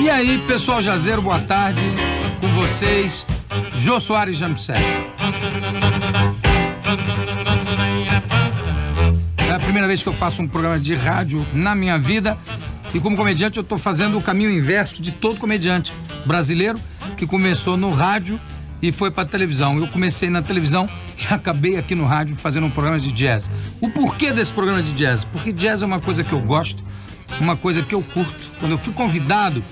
E aí, pessoal jazeiro, boa tarde. Com vocês, Jô Soares Jam. É a primeira vez que eu faço um programa de rádio na minha vida. E como comediante, eu estou fazendo o caminho inverso de todo comediante brasileiro que começou no rádio e foi para televisão. Eu comecei na televisão e acabei aqui no rádio fazendo um programa de jazz. O porquê desse programa de jazz? Porque jazz é uma coisa que eu gosto, uma coisa que eu curto. Quando eu fui convidado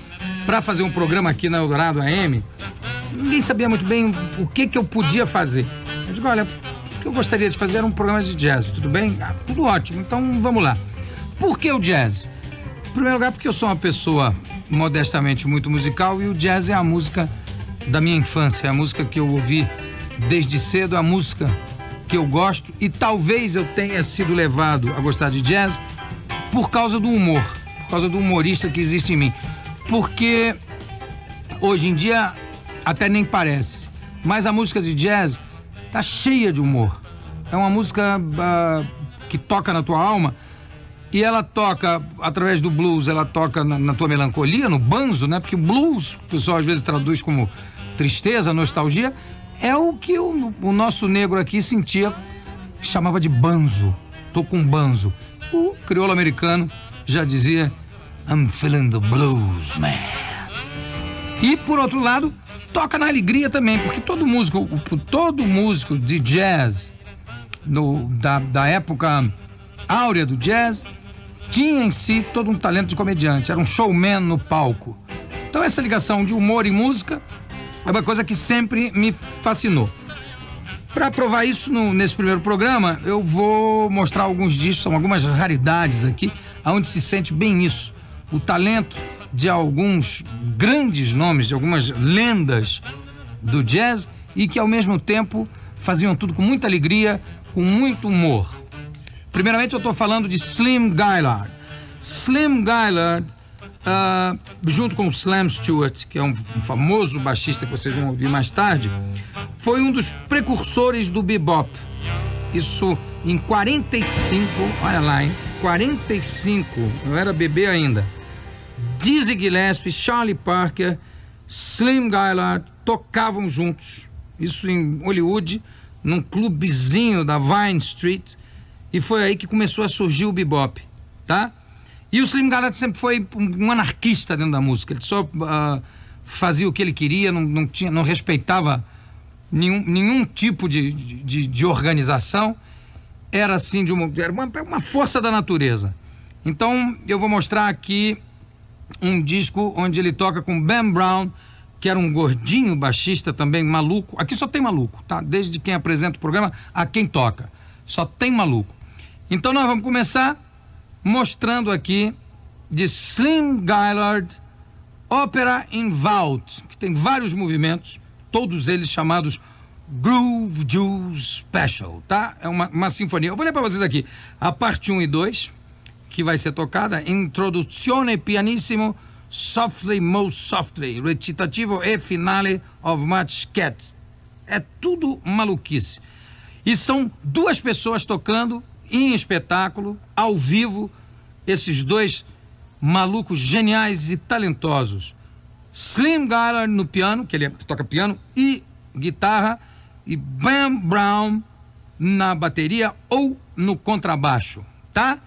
para fazer um programa aqui na Eldorado AM, ninguém sabia muito bem o que, que eu podia fazer. Eu digo, olha, o que eu gostaria de fazer era um programa de jazz, tudo bem? Ah, tudo ótimo, então vamos lá. Por que o jazz? Em primeiro lugar, porque eu sou uma pessoa modestamente muito musical e o jazz é a música da minha infância, é a música que eu ouvi desde cedo, é a música que eu gosto e talvez eu tenha sido levado a gostar de jazz por causa do humor, por causa do humorista que existe em mim. Porque hoje em dia até nem parece, mas a música de jazz tá cheia de humor. É uma música ah, que toca na tua alma e ela toca através do blues, ela toca na, na tua melancolia, no banzo, né? Porque blues, o pessoal às vezes traduz como tristeza, nostalgia, é o que o, o nosso negro aqui sentia, chamava de banzo. Tô com banzo. O crioulo americano já dizia I'm feeling the blues, man. E por outro lado, toca na alegria também, porque todo músico, todo músico de jazz no- da, da época áurea do jazz tinha em si todo um talento de comediante, era um showman no palco. Então essa ligação de humor e música é uma coisa que sempre me fascinou. Para provar isso no- nesse primeiro programa, eu vou mostrar alguns discos, são algumas raridades aqui, onde se sente bem isso. O talento de alguns grandes nomes, de algumas lendas do jazz e que ao mesmo tempo faziam tudo com muita alegria, com muito humor. Primeiramente eu estou falando de Slim Gaillard. Slim Gaillard, ah, junto com Slam Stewart, que é um, um famoso baixista que vocês vão ouvir mais tarde, foi um dos precursores do bebop. Isso em 45, olha lá, hein? 45, eu era bebê ainda. Dizzy Gillespie, Charlie Parker, Slim Gaillard tocavam juntos. Isso em Hollywood, num clubezinho da Vine Street. E foi aí que começou a surgir o bebop, tá? E o Slim Gaillard sempre foi um anarquista dentro da música. Ele só ah, fazia o que ele queria, não, não, tinha, não respeitava nenhum, nenhum tipo de, de, de organização. Era assim, de uma, era uma, uma força da natureza. Então, eu vou mostrar aqui um disco onde ele toca com Ben Brown, que era um gordinho baixista também, maluco. Aqui só tem maluco, tá? Desde quem apresenta o programa a quem toca. Só tem maluco. Então nós vamos começar mostrando aqui de Slim Gaillard Opera in Vault, que tem vários movimentos, todos eles chamados Groove Juice Special, tá? É uma, uma sinfonia. Eu vou ler para vocês aqui a parte 1 e 2, que vai ser tocada. Introduzione pianissimo, softly, most softly, recitativo e finale of Much Cat. É tudo maluquice. E são duas pessoas tocando em espetáculo, ao vivo, esses dois malucos geniais e talentosos. Slim Gaillard no piano, que ele toca piano e guitarra, e Bam Brown na bateria ou no contrabaixo, tá?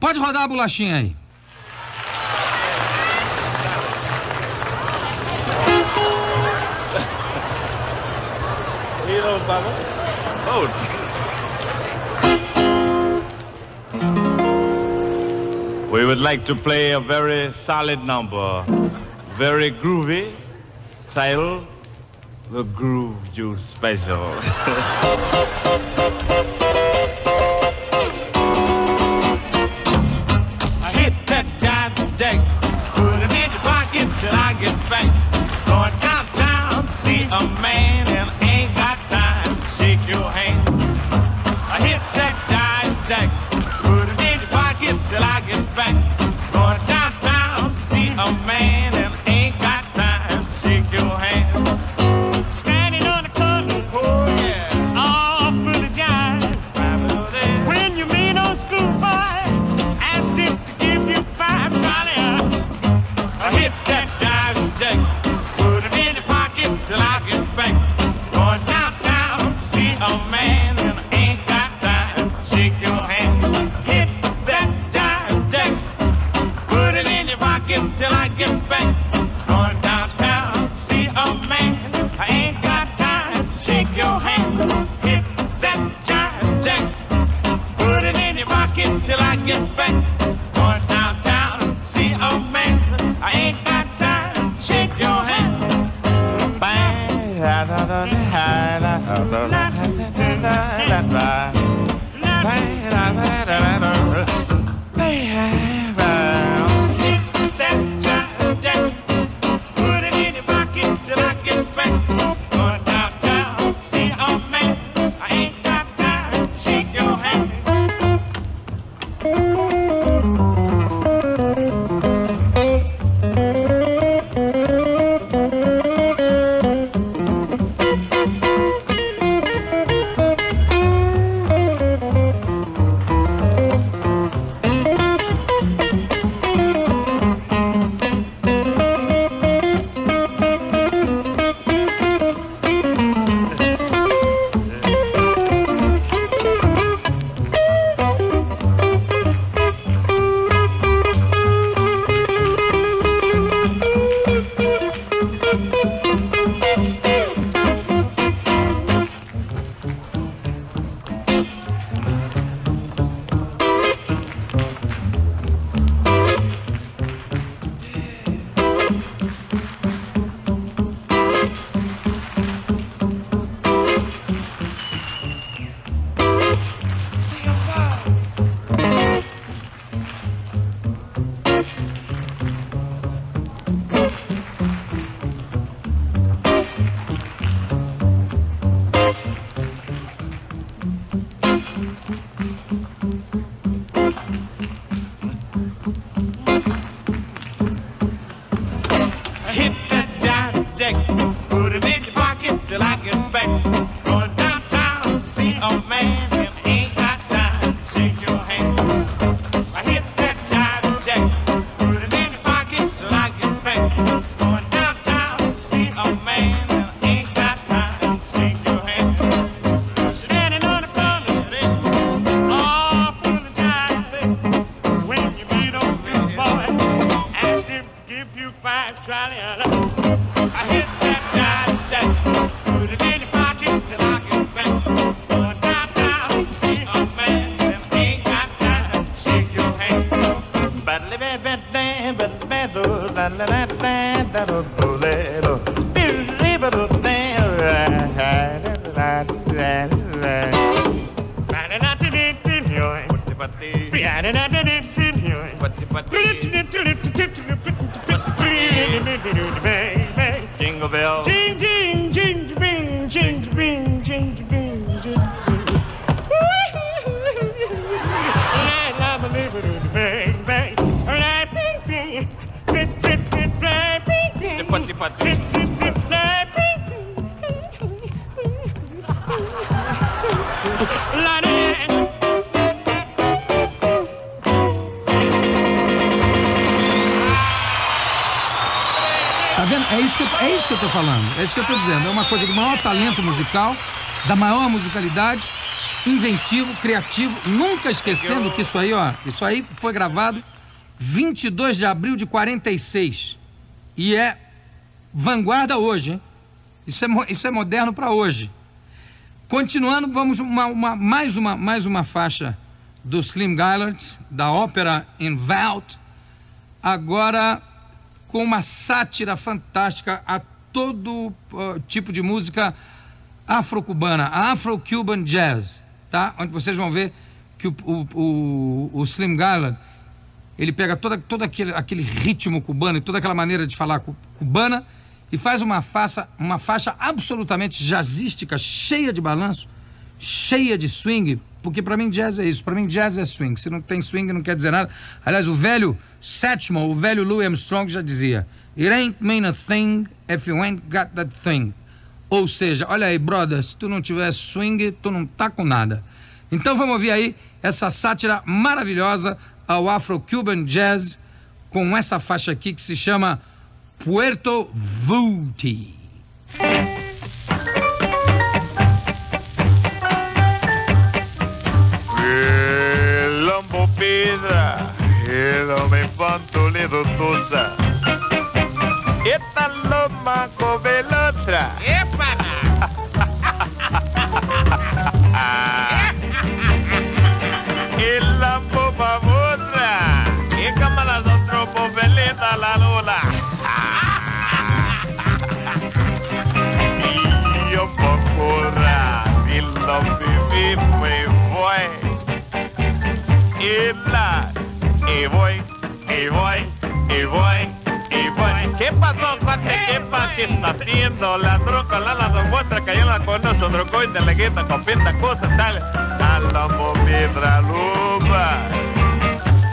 Pode rodar a bolachinha aí. Oh. We would like to play a very solid number, very groovy, title, the Groove Juice Special. I hit that jive jack, put it in your pocket till I get back. Going downtown to see a man and musicalidade, inventivo, criativo. Nunca esquecendo que isso aí, ó, isso aí foi gravado 22 de abril de 46. E é vanguarda hoje, hein? Isso é, isso é moderno para hoje. Continuando, vamos uma, uma- mais, uma, mais uma faixa do Slim Gaillard, da ópera In Vault. Agora com uma sátira fantástica a todo uh, tipo de música afro-cubana, afro-cuban jazz, tá? Onde vocês vão ver que o, o, o, o Slim Gaillard, ele pega toda, todo aquele, aquele ritmo cubano e toda aquela maneira de falar cu- cubana e faz uma faixa, uma faixa absolutamente jazzística, cheia de balanço, cheia de swing, porque para mim jazz é isso, para mim jazz é swing. Se não tem swing não quer dizer nada. Aliás, o velho Satchmo, o velho Louis Armstrong já dizia: It ain't mean a thing if you ain't got that thing. Ou seja, olha aí, brother, se tu não tiver swing, tu não tá com nada. Então vamos ouvir aí essa sátira maravilhosa ao Afro-Cuban Jazz com essa faixa aqui que se chama Puerto. Eta loma covelotra. E la boba motra. E camala otro pobeleta la luna. Io pocora, dillo vivi me vuoi. E la, e voy, e voy, e voy, Y bueno, ¿qué pasó, cuate? ¿Qué pasa? ¿Qué está haciendo? La troca, la la don vuestra, que yo la conozco, troco y delegueta, con pinta cosas, tal. A la momidra lupa.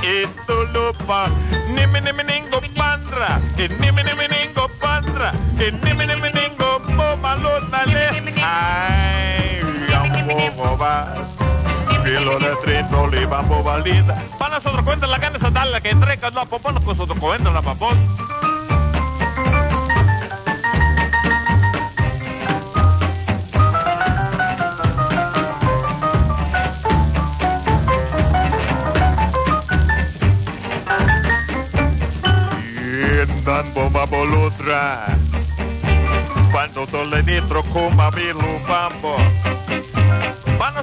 Y tu lupa, ni me ni me ningo pandra, y ni me ni me ningo pandra, y ni me ni me ningo pomalona le. Ay, ya, ¿cómo vas? Filo de trito, oliva, boba linda. Para nosotros cuenta la gana esa dale que entrega, no, popón, no, nosotros cuenta la papón. Y andan bomba bolutra. Cuando tole nitro kuma bilu bambo.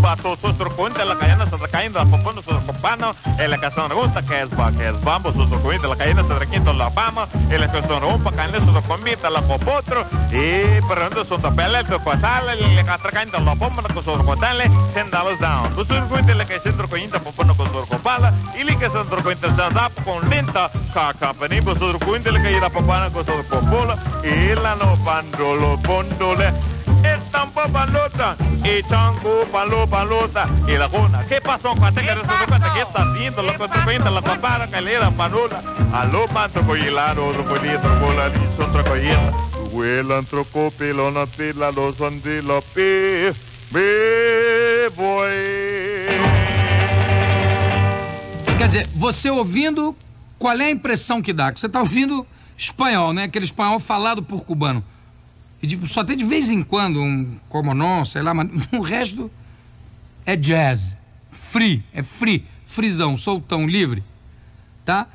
Bato sustru kunte la cayena se recaíndo, apopono sustru copano, el acasón gusta que es va, que es bambo sustru cuinte la cayena se requinto la pama, el acasón rumpa canle sustru comita la popotro, y perrendo sustru pele, tu cuatale, le catracaíndo la pomba, la sustru cuatale, sendalos down. Pues tu sustru cuinte la que sustru cuinte apopono con sustru copala, y li que sustru cuinte sandap con linta, ca company, sustru cuinte la que ira popana con pues sustru popola, y la no pandolo pondole, Estampa palota, y chango palo palota, y la jona. ¿Qué pasó, cuate? Que resulta cuate que está haciendo? Lo que te cuenta la papara que le era panola. Aló, manto coyilaro, lo coyito, bola, liso, otro coyita. Huelan, troco, pilona, pila, los andila, pi, me voy. Quer dizer, você ouvindo, qual é a impressão que dá? Que você tá ouvindo espanhol, né? Aquele espanhol falado por cubano. E tipo, só tem de vez em quando um como não, sei lá, mas o resto é jazz. Free, é free, frisão, soltão, livre. Tá?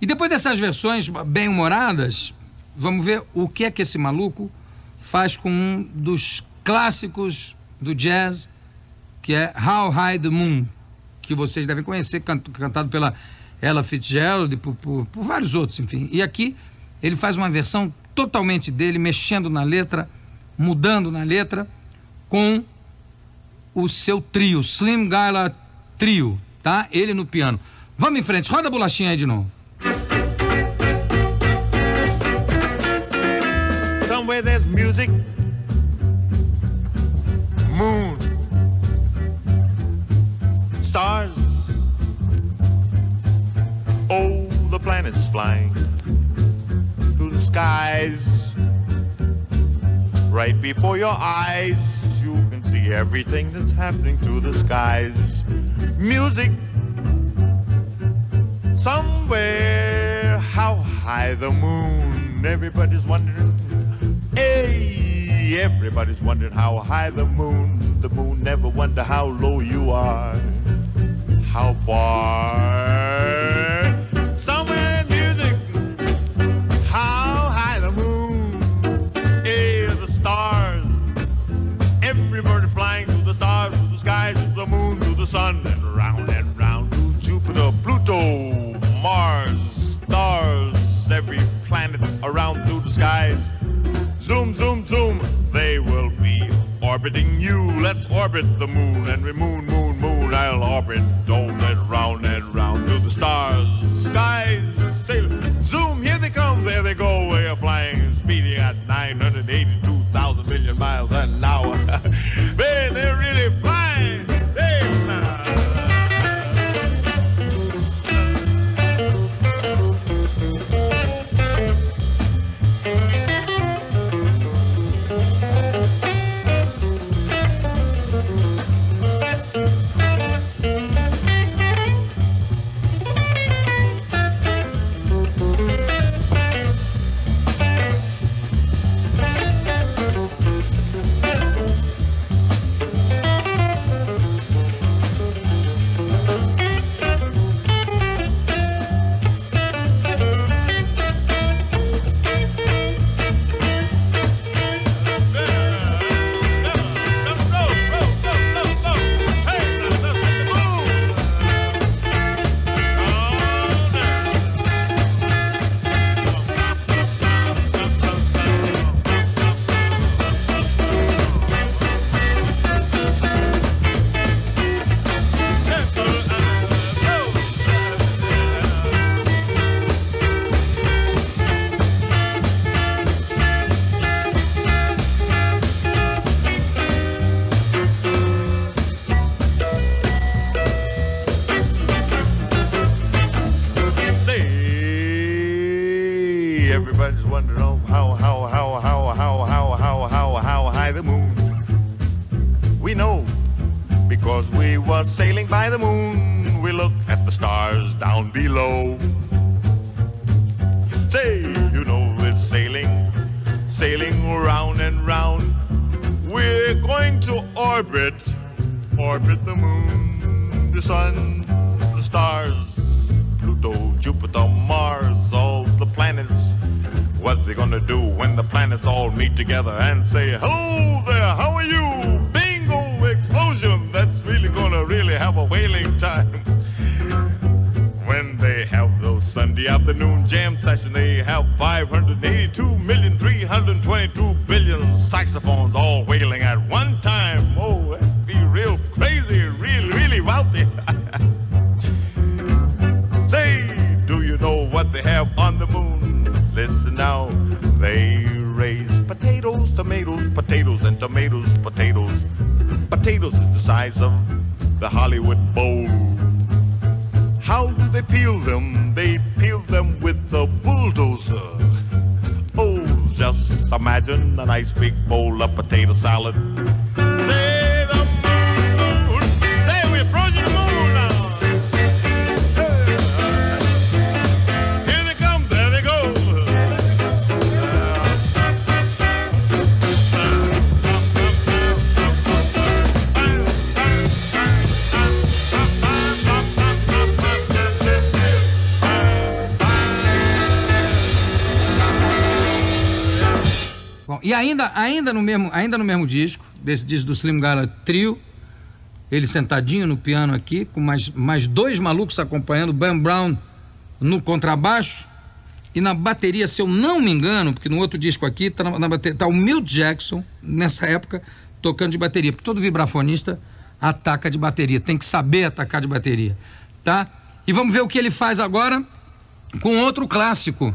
E depois dessas versões bem humoradas, vamos ver o que é que esse maluco faz com um dos clássicos do jazz, que é How High the Moon, que vocês devem conhecer, can- cantado pela Ella Fitzgerald e por, por, por vários outros, enfim. E aqui ele faz uma versão totalmente dele, mexendo na letra, mudando na letra, com o seu trio, Slim Gala Trio, tá? Ele no piano. Vamos em frente, roda a bolachinha aí de novo. Somewhere there's music, moon, stars. Oh, the planets flying skies. Right before your eyes, you can see everything that's happening through the skies. Music. Somewhere, how high the moon? Everybody's wondering. Hey, everybody's wondering how high the moon. The moon never wonder how low you are. How far? Orbiting you. Let's orbit the moon and we moon, moon, moon. I'll orbit, dome Oh, just imagine a nice big bowl of potato salad. Ainda, ainda, no mesmo, ainda no mesmo disco, desse disco do Slim Gala Trio, ele sentadinho no piano aqui, com mais, mais dois malucos acompanhando, Ben Brown no contrabaixo e na bateria, se eu não me engano, porque no outro disco aqui tá, na, na bateria, tá o Milt Jackson, nessa época, tocando de bateria, porque todo vibrafonista ataca de bateria, tem que saber atacar de bateria, tá? E vamos ver o que ele faz agora com outro clássico,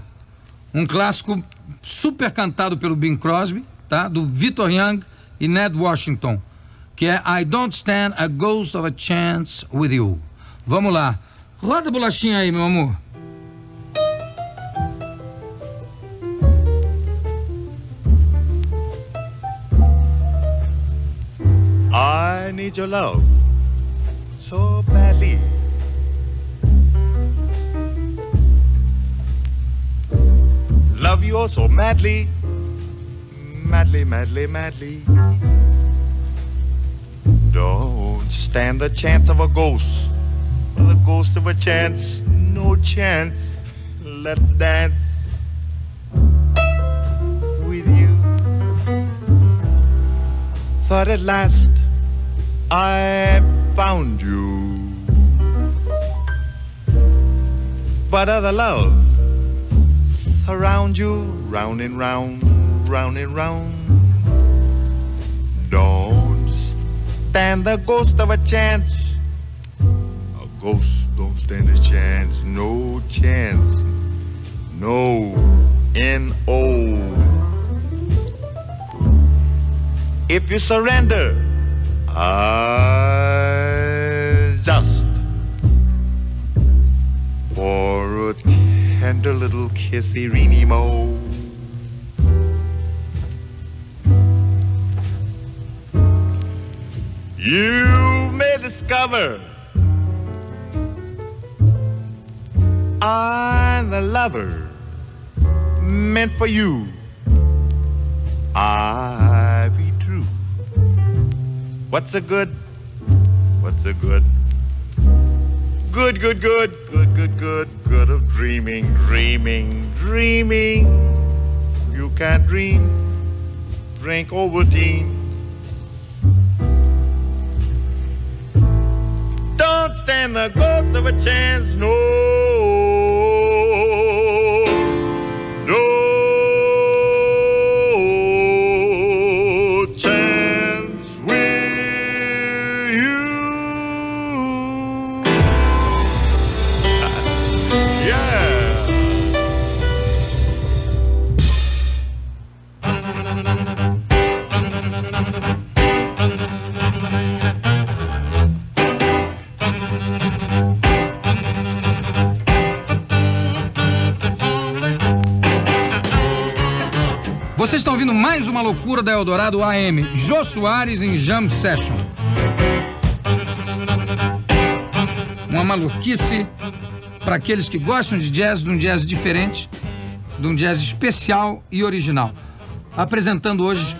um clássico super cantado pelo Bing Crosby, tá? Do Victor Young e Ned Washington, que é I Don't Stand a Ghost of a Chance with You. Vamos lá. Roda a bolachinha aí, meu amor. I need your love so badly. Love you oh so madly, madly, madly, madly. Don't stand the chance of a ghost, the ghost of a chance, no chance. Let's dance with you. Thought at last I found you. But other love surround you, round and round, round and round. Don't stand the ghost of a chance. A ghost don't stand a chance, no chance. No, N-O. If you surrender, I just for a tender little kissy reeny mo. You may discover I'm the lover meant for you. I be true. What's a good? What's a good? Good, good, good, good, good, good, good of dreaming, dreaming, dreaming. You can't dream. Drink Ovaltine. Don't stand the ghost of a chance, no. No da Eldorado AM. Jô Soares em Jam Session. Uma maluquice para aqueles que gostam de jazz, de um jazz diferente, de um jazz especial e original. Apresentando hoje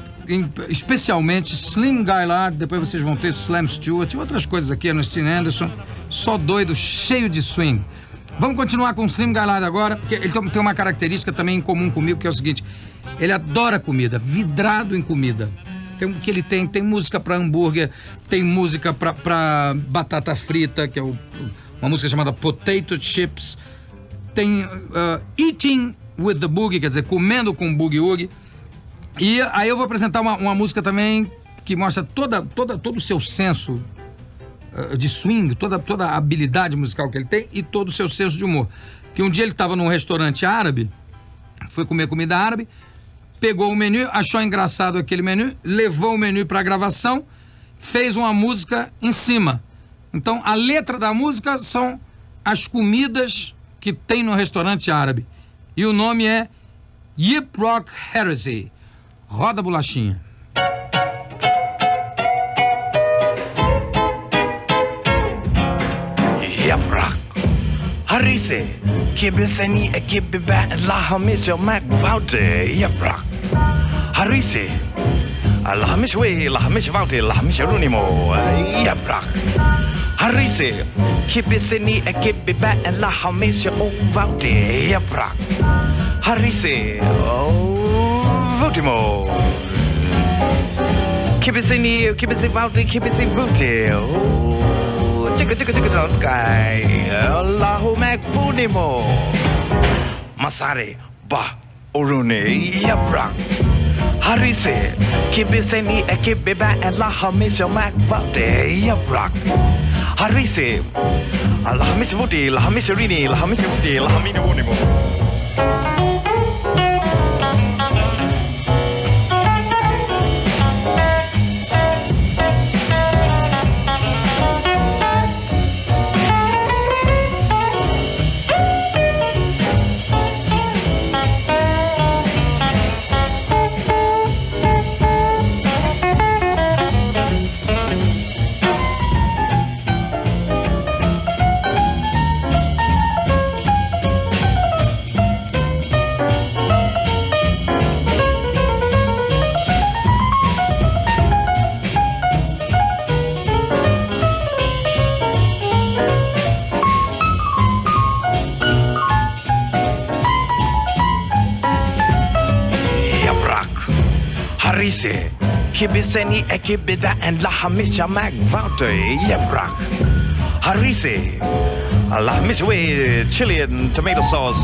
especialmente Slim Gaillard, depois vocês vão ter Slam Stewart e outras coisas aqui, Ernestine Anderson, só doido, cheio de swing. Vamos continuar com o Slim Gaillard agora, porque ele tem uma característica também em comum comigo, que é o seguinte, ele adora comida, vidrado em comida. Tem o que ele tem, tem música para hambúrguer, tem música para batata frita, que é o- uma música chamada Potato Chips, tem uh, Eating with the Boogie, quer dizer, comendo com Boogie Woogie. E aí eu vou apresentar uma, uma música também que mostra toda, toda, todo o seu senso uh, de swing, toda, toda a habilidade musical que ele tem e todo o seu senso de humor. Que um dia ele estava num restaurante árabe, foi comer comida árabe, pegou o menu, achou engraçado aquele menu, levou o menu para a gravação, fez uma música em cima. Então a letra da música são as comidas que tem no restaurante árabe. E o nome é Yip Rock Heresy. Roda bolachinha. Yaprak. Harise. Kibiseni e kibiba la hamisha mak vaute. Yaprak. Harise. Harisi. Lahmish we, lahmish vauti, lahmish runimo. Yeah. Eh, Harisi. Kipi sini eh, e kipi bat and lahmish o vauti. Yeah. Harisi. Oh, vautimo. Kipi sini, eh, kipi sini vauti, kipi sini vauti. Oh, chika chika chika funimo. Masare, ba, urune, yeah. Harry'si Kimi seni ekip Allah'ımış e McBody yaprak Harry'si Allah'ımış Woody Allah'ımış Rini Allah'ımış Woody Allah'ımış Woody Allah'ımış Woody Ekibiseni ekibida enlahamisha magvante yebra. harisi lahamisha we chili and tomato sauce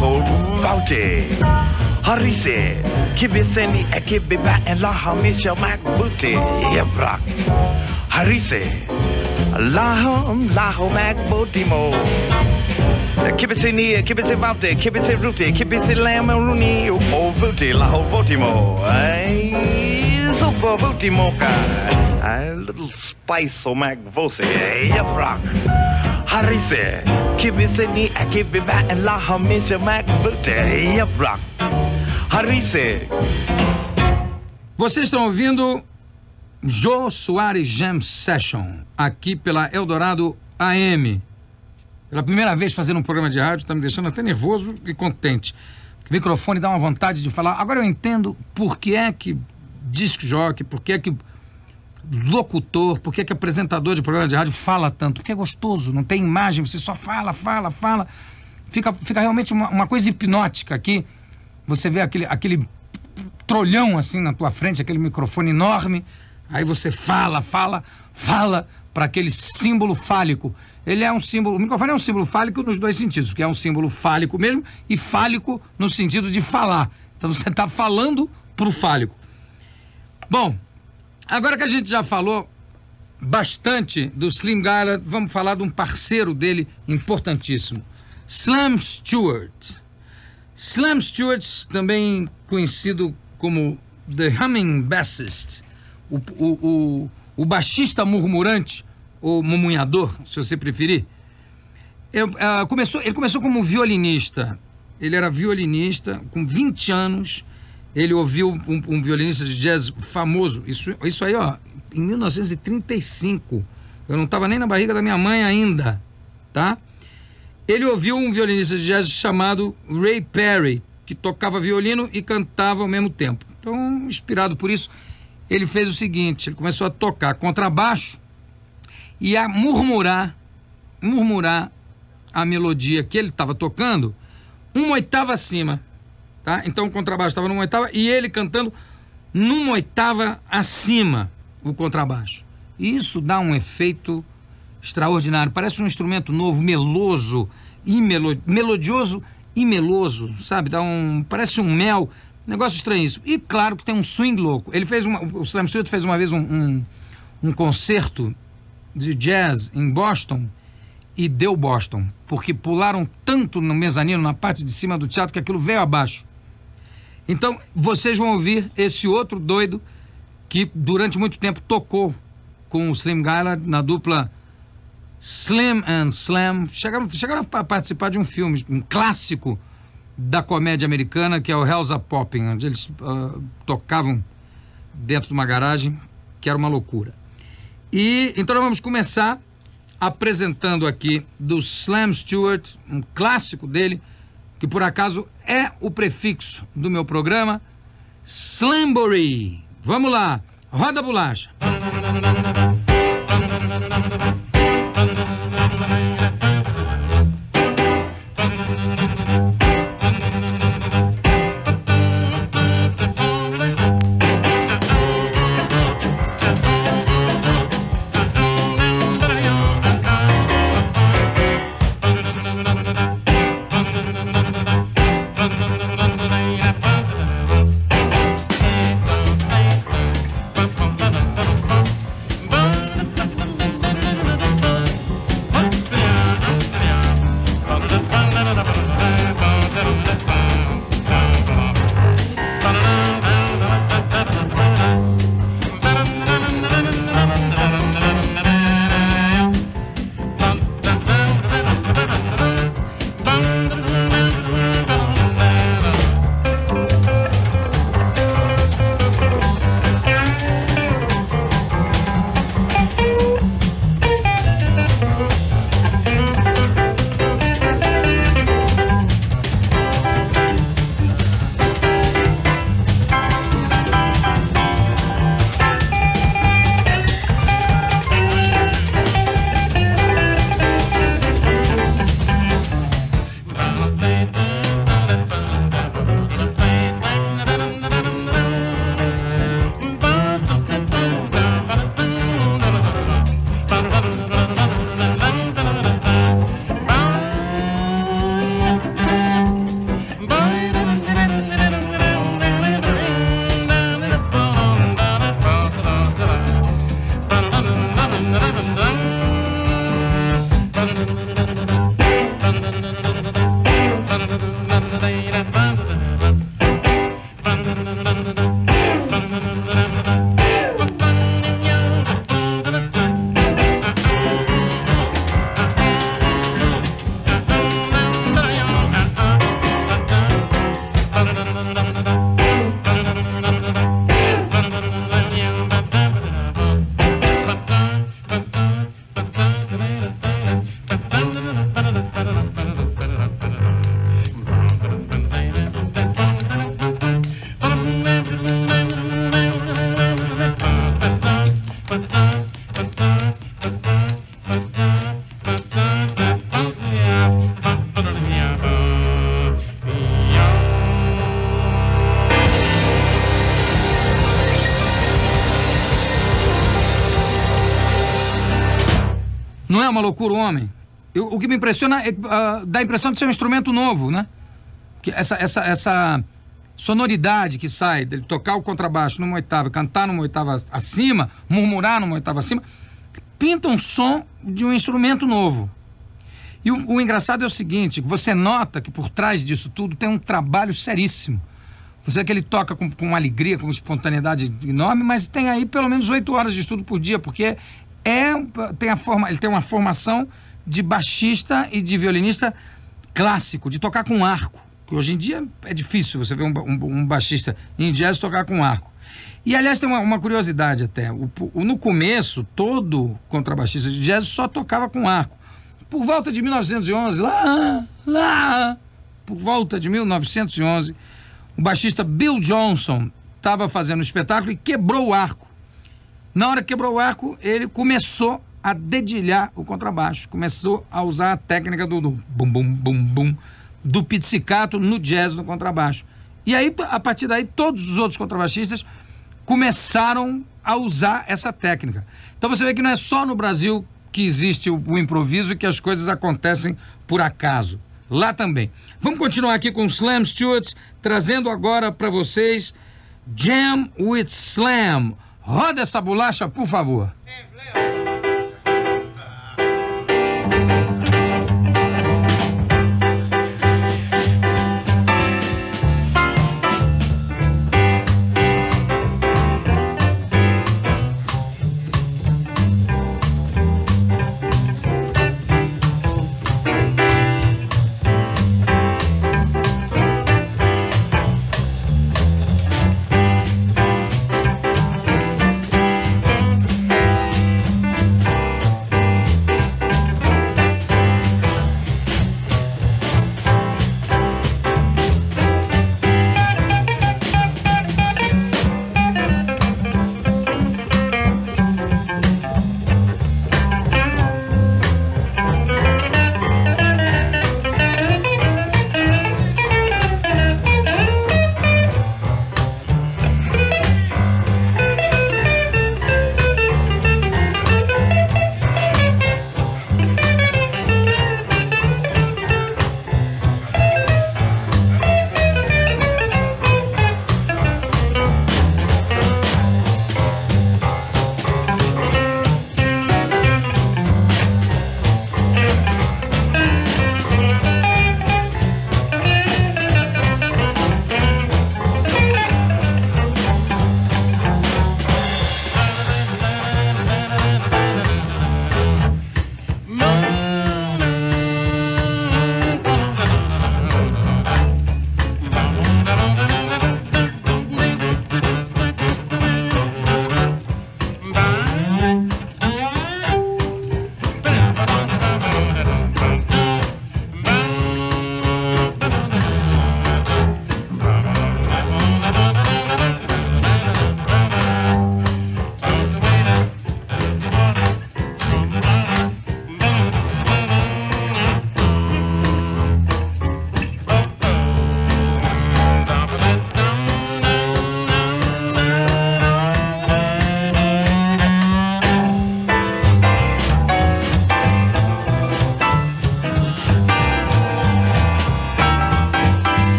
vauti harisi kibiseni ekibida enlahamisha magvuti yebra. harisi lahom lahom magbotimo Kibisini, kibisi vaute, kibisi rute, kibisi lamaruni, o vute, laho votimo. Ay. Votimo ka. A little spice o mag vose, yaprak. Harise, kibisi ni, a kibiba and la hamisha mag vute, yaprak. Harise, Vocês estão ouvindo Jô Soares Jam Session, aqui pela Eldorado AM. Pela primeira vez fazendo um programa de rádio, está me deixando até nervoso e contente. O microfone dá uma vontade de falar. Agora eu entendo por que é que disc jockey, por que é que locutor, por que é que apresentador de programa de rádio fala tanto. Porque é gostoso, não tem imagem, você só fala, fala, fala. Fica, fica realmente uma, uma coisa hipnótica aqui. Você vê aquele, aquele trolhão assim na tua frente, aquele microfone enorme. Aí você fala, fala, fala para aquele símbolo fálico. Ele é um símbolo, o microfone é um símbolo fálico nos dois sentidos, porque é um símbolo fálico mesmo e fálico no sentido de falar. Então você está falando pro fálico. Bom, agora que a gente já falou bastante do Slim Gaillard, vamos falar de um parceiro dele importantíssimo, Slam Stewart. Slam Stewart, também conhecido como The Humming Bassist, o, o, o, o baixista murmurante, ou mumunhador, se você preferir. Eu, ah, começou, ele começou como violinista. Ele era violinista, com 20 anos. Ele ouviu um, um violinista de jazz famoso, isso, isso aí, ó, em 1935. Eu não estava nem na barriga da minha mãe ainda, tá? Ele ouviu um violinista de jazz chamado Ray Perry, que tocava violino e cantava ao mesmo tempo. Então, inspirado por isso, ele fez o seguinte: ele começou a tocar contrabaixo e a murmurar, murmurar a melodia que ele estava tocando uma oitava acima. Tá? Então o contrabaixo estava numa oitava e ele cantando numa oitava acima o contrabaixo. Isso dá um efeito extraordinário. Parece um instrumento novo, meloso, e melo... melodioso e meloso, sabe? Dá um... Parece um mel. Negócio estranhíssimo. E claro que tem um swing louco. Ele fez uma... O Slam Stewart fez uma vez um, um, um concerto de jazz em Boston e deu Boston, porque pularam tanto no mezanino, na parte de cima do teatro, que aquilo veio abaixo. Então, vocês vão ouvir esse outro doido que durante muito tempo tocou com o Slim Gaillard na dupla Slim and Slam. Chegaram, chegaram a participar de um filme, um clássico da comédia americana, que é o Hell's a Popping, onde eles uh, tocavam dentro de uma garagem, que era uma loucura. E então nós vamos começar apresentando aqui do Slam Stewart, um clássico dele, que por acaso é o prefixo do meu programa, Slamboree. Vamos lá, roda a bolacha. É uma loucura homem? Eu, o que me impressiona é uh, dá a impressão de ser um instrumento novo, né? Que essa, essa, essa sonoridade que sai dele tocar o contrabaixo numa oitava, cantar numa oitava acima, murmurar numa oitava acima, pinta um som de um instrumento novo. E o, o engraçado é o seguinte: você nota que por trás disso tudo tem um trabalho seríssimo. Você é que ele toca com, com alegria, com espontaneidade enorme, mas tem aí pelo menos oito horas de estudo por dia, porque é, tem a forma, ele tem uma formação de baixista e de violinista clássico, de tocar com arco. Que hoje em dia é difícil você ver um, um- um baixista em jazz tocar com arco. E aliás, tem uma, uma curiosidade até. O- o- no começo, todo contrabaixista de jazz só tocava com arco. Por volta de 1911, lá, lá, por volta de 1911, o baixista Bill Johnson estava fazendo um espetáculo e quebrou o arco. Na hora que quebrou o arco, ele começou a dedilhar o contrabaixo, começou a usar a técnica do, do bum bum bum bum do pizzicato no jazz no contrabaixo. E aí, a partir daí, todos os outros contrabaixistas começaram a usar essa técnica. Então você vê que não é só no Brasil que existe o, o improviso e que as coisas acontecem por acaso. Lá também. Vamos continuar aqui com Slam Stewart, trazendo agora para vocês Jam with Slam. Roda essa bolacha, por favor.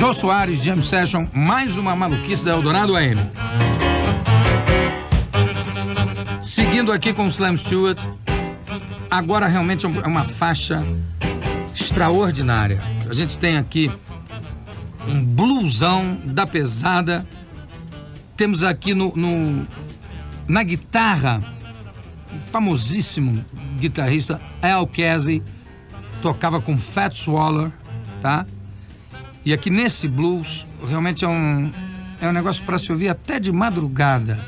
Jô Soares, Jam Session, mais uma maluquice da Eldorado AM. Seguindo aqui com o Slam Stewart, agora realmente é uma faixa extraordinária. A gente tem aqui um blusão da pesada. Temos aqui no, no na guitarra, o famosíssimo guitarrista Al Casey, tocava com Fats Waller, tá? E aqui nesse blues, realmente é um, é um negócio para se ouvir até de madrugada,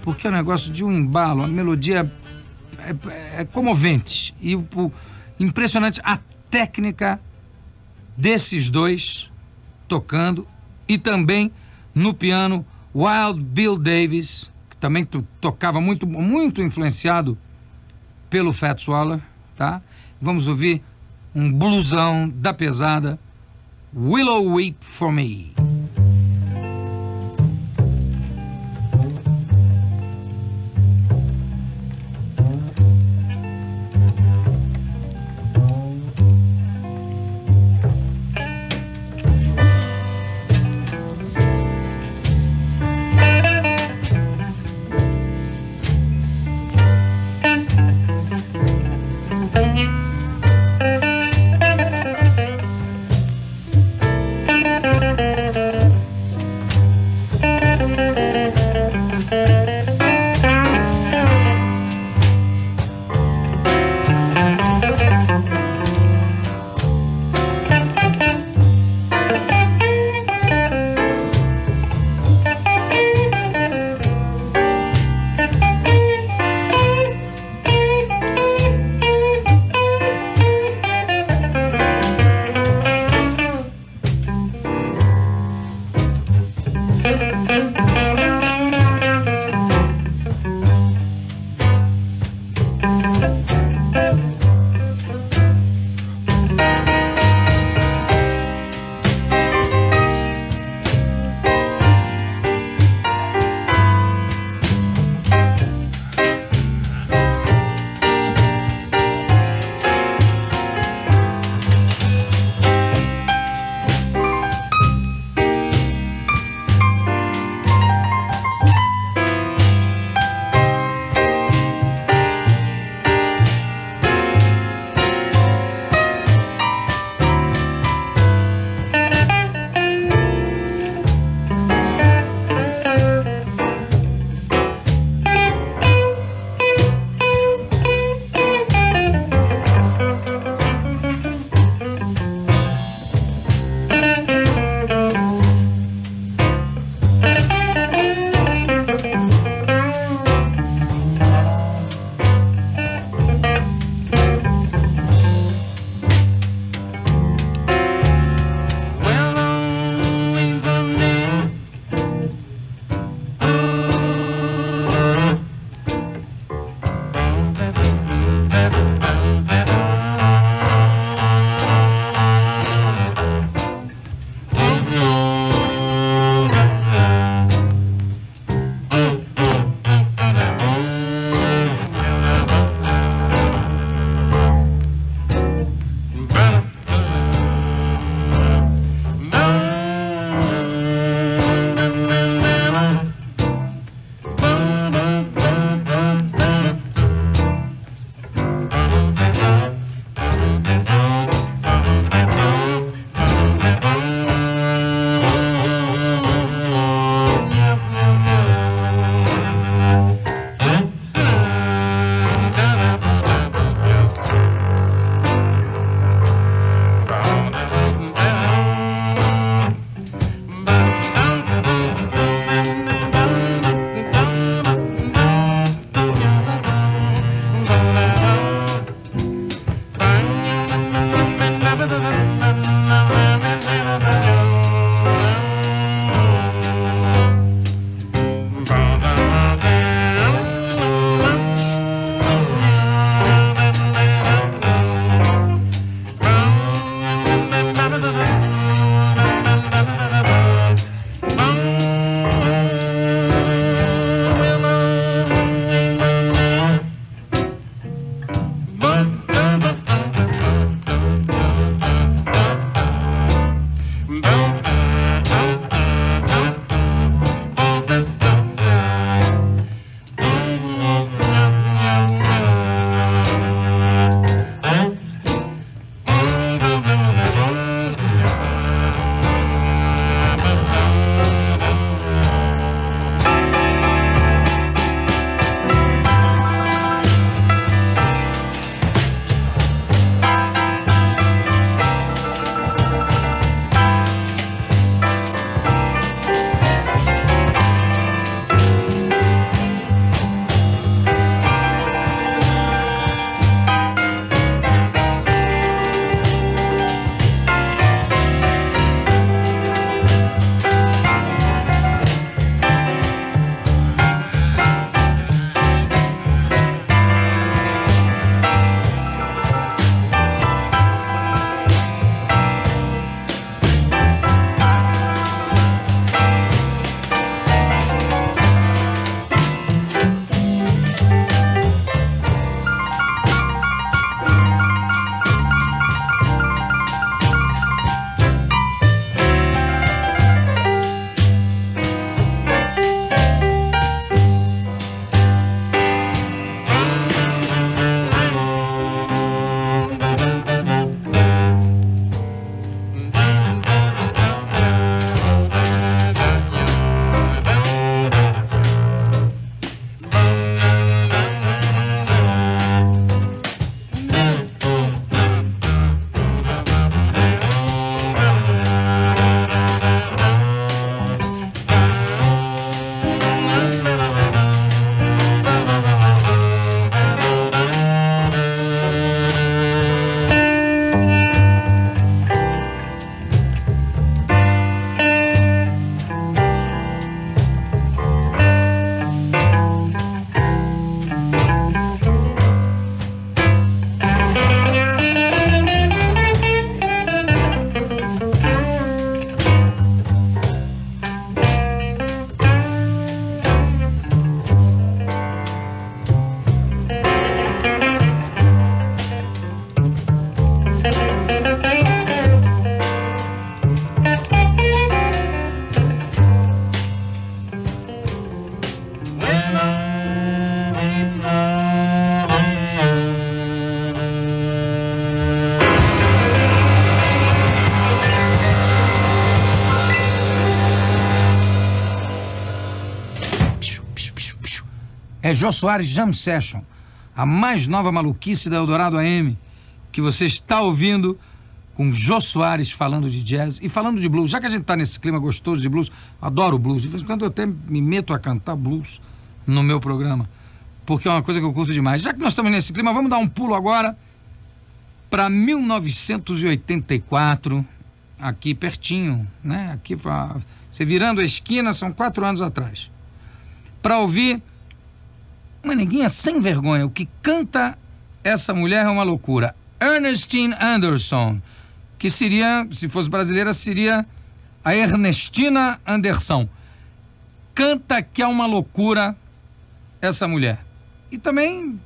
porque é um negócio de um embalo, a melodia é, é comovente e o, o, impressionante a técnica desses dois tocando e também no piano Wild Bill Davis, que também tocava muito, muito influenciado pelo Fats Waller, tá? Vamos ouvir um blusão da pesada Willow Weep for Me. Jô Soares Jam Session, a mais nova maluquice da Eldorado AM, que você está ouvindo com Jô Soares falando de jazz e falando de blues. Já que a gente está nesse clima gostoso de blues, adoro blues. De vez em quando eu até me meto a cantar blues no meu programa, porque é uma coisa que eu curto demais. Já que nós estamos nesse clima, vamos dar um pulo agora para 1984, aqui pertinho, né? Aqui, você virando a esquina, são quatro anos atrás. Para ouvir uma neguinha sem vergonha. O que canta essa mulher é uma loucura. Ernestine Anderson, que seria, se fosse brasileira, seria a Ernestina Anderson. Canta que é uma loucura essa mulher. E também,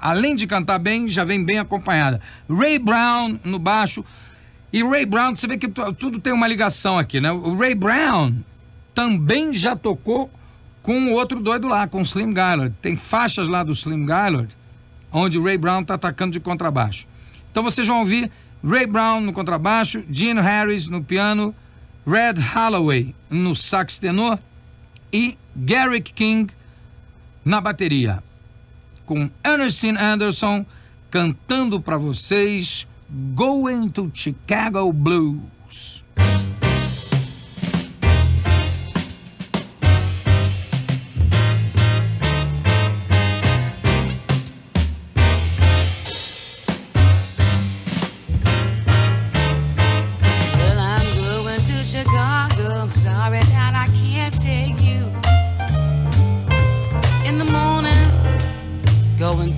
além de cantar bem, já vem bem acompanhada. Ray Brown no baixo. E Ray Brown, você vê que tu- tudo tem uma ligação aqui, né? O Ray Brown também já tocou com o outro doido lá, com o Slim Gaillard. Tem faixas lá do Slim Gaillard, onde Ray Brown tá atacando de contrabaixo. Então vocês vão ouvir Ray Brown no contrabaixo, Gene Harris no piano, Red Holloway no sax tenor e Garrick King na bateria. Com Ernestine Anderson cantando para vocês Going to Chicago Blues.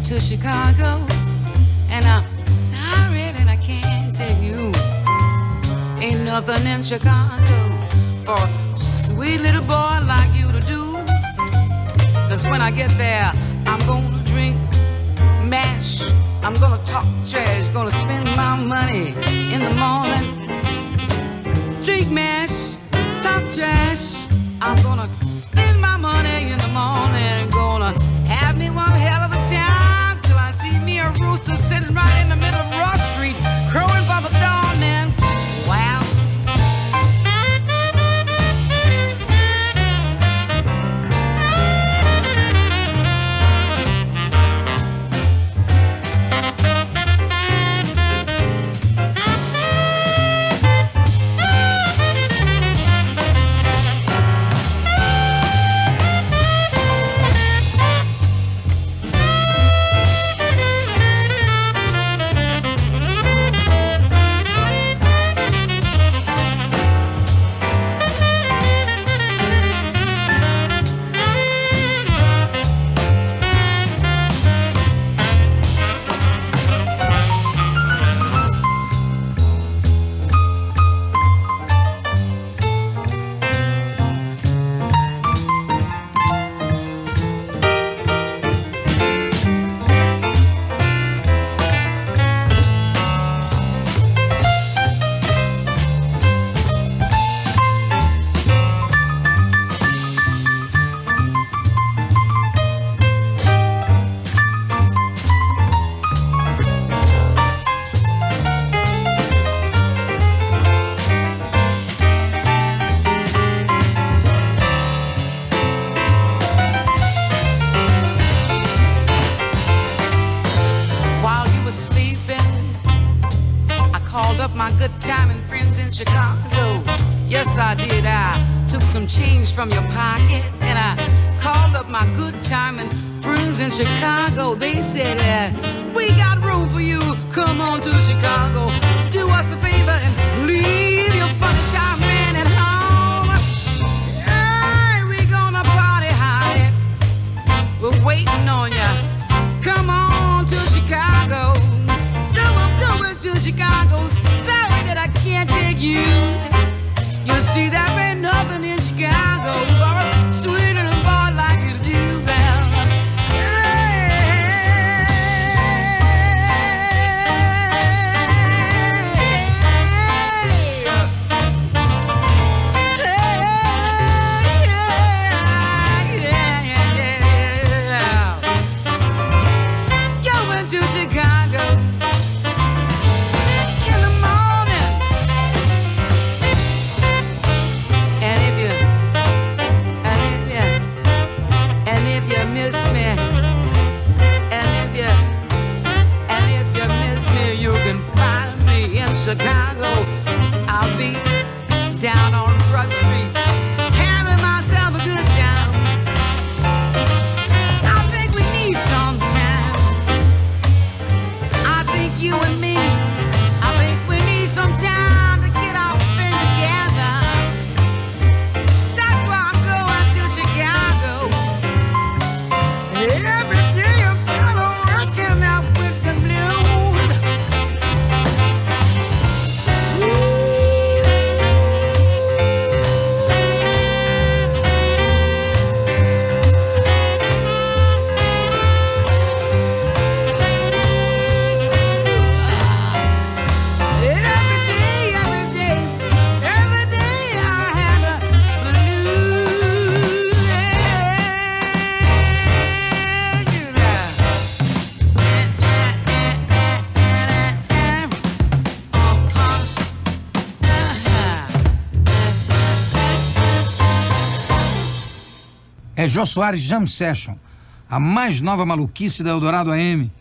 To Chicago. And I'm sorry that I can't take you. Ain't nothing in Chicago for a sweet little boy like you to do. Cause when I get there, I'm gonna drink mash. I'm gonna talk trash, gonna spend my money in the morning. Drink mash, talk trash. I'm gonna spend my money in the morning. Gonna sitting right in the middle of Ross Jô Soares Jam Session, a mais nova maluquice da Eldorado AM.